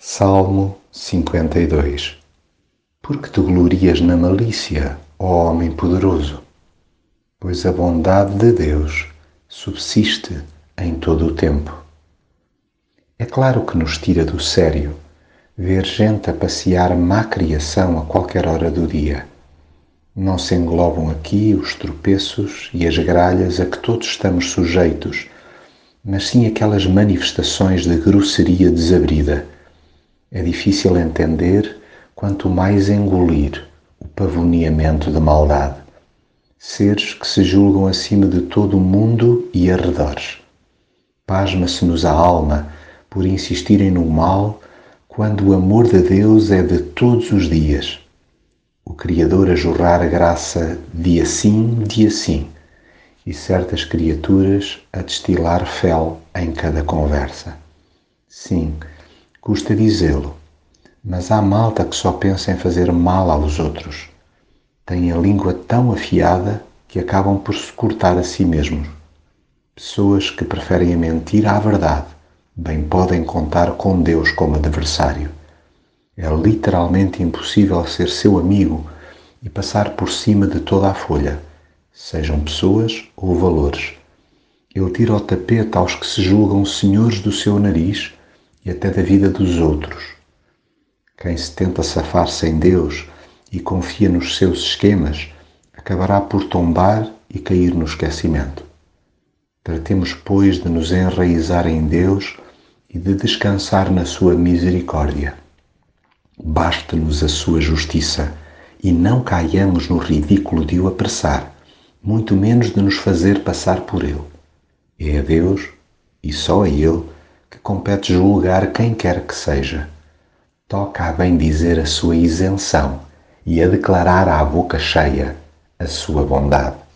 Salmo 52 Porque te glorias na malícia, ó homem poderoso? Pois a bondade de Deus subsiste em todo o tempo. É claro que nos tira do sério ver gente a passear má criação a qualquer hora do dia. Não se englobam aqui os tropeços e as gralhas a que todos estamos sujeitos, mas sim aquelas manifestações de grosseria desabrida é difícil entender, quanto mais engolir, o pavoneamento da maldade. Seres que se julgam acima de todo o mundo e arredores. Pasma-se-nos a alma por insistirem no mal quando o amor de Deus é de todos os dias. O Criador a jorrar graça dia sim, dia sim, e certas criaturas a destilar fel em cada conversa. Sim, Custa dizê-lo, mas há malta que só pensa em fazer mal aos outros. Têm a língua tão afiada que acabam por se cortar a si mesmos. Pessoas que preferem a mentira à verdade bem podem contar com Deus como adversário. É literalmente impossível ser seu amigo e passar por cima de toda a folha, sejam pessoas ou valores. Ele tira o tapete aos que se julgam senhores do seu nariz e até da vida dos outros. Quem se tenta safar sem Deus e confia nos seus esquemas acabará por tombar e cair no esquecimento. Tratemos, pois, de nos enraizar em Deus e de descansar na Sua misericórdia. Basta-nos a Sua justiça e não caiamos no ridículo de o apressar, muito menos de nos fazer passar por Ele. É a Deus, e só a Ele, que compete julgar quem quer que seja. Toca a bem dizer a sua isenção e a declarar à boca cheia a sua bondade.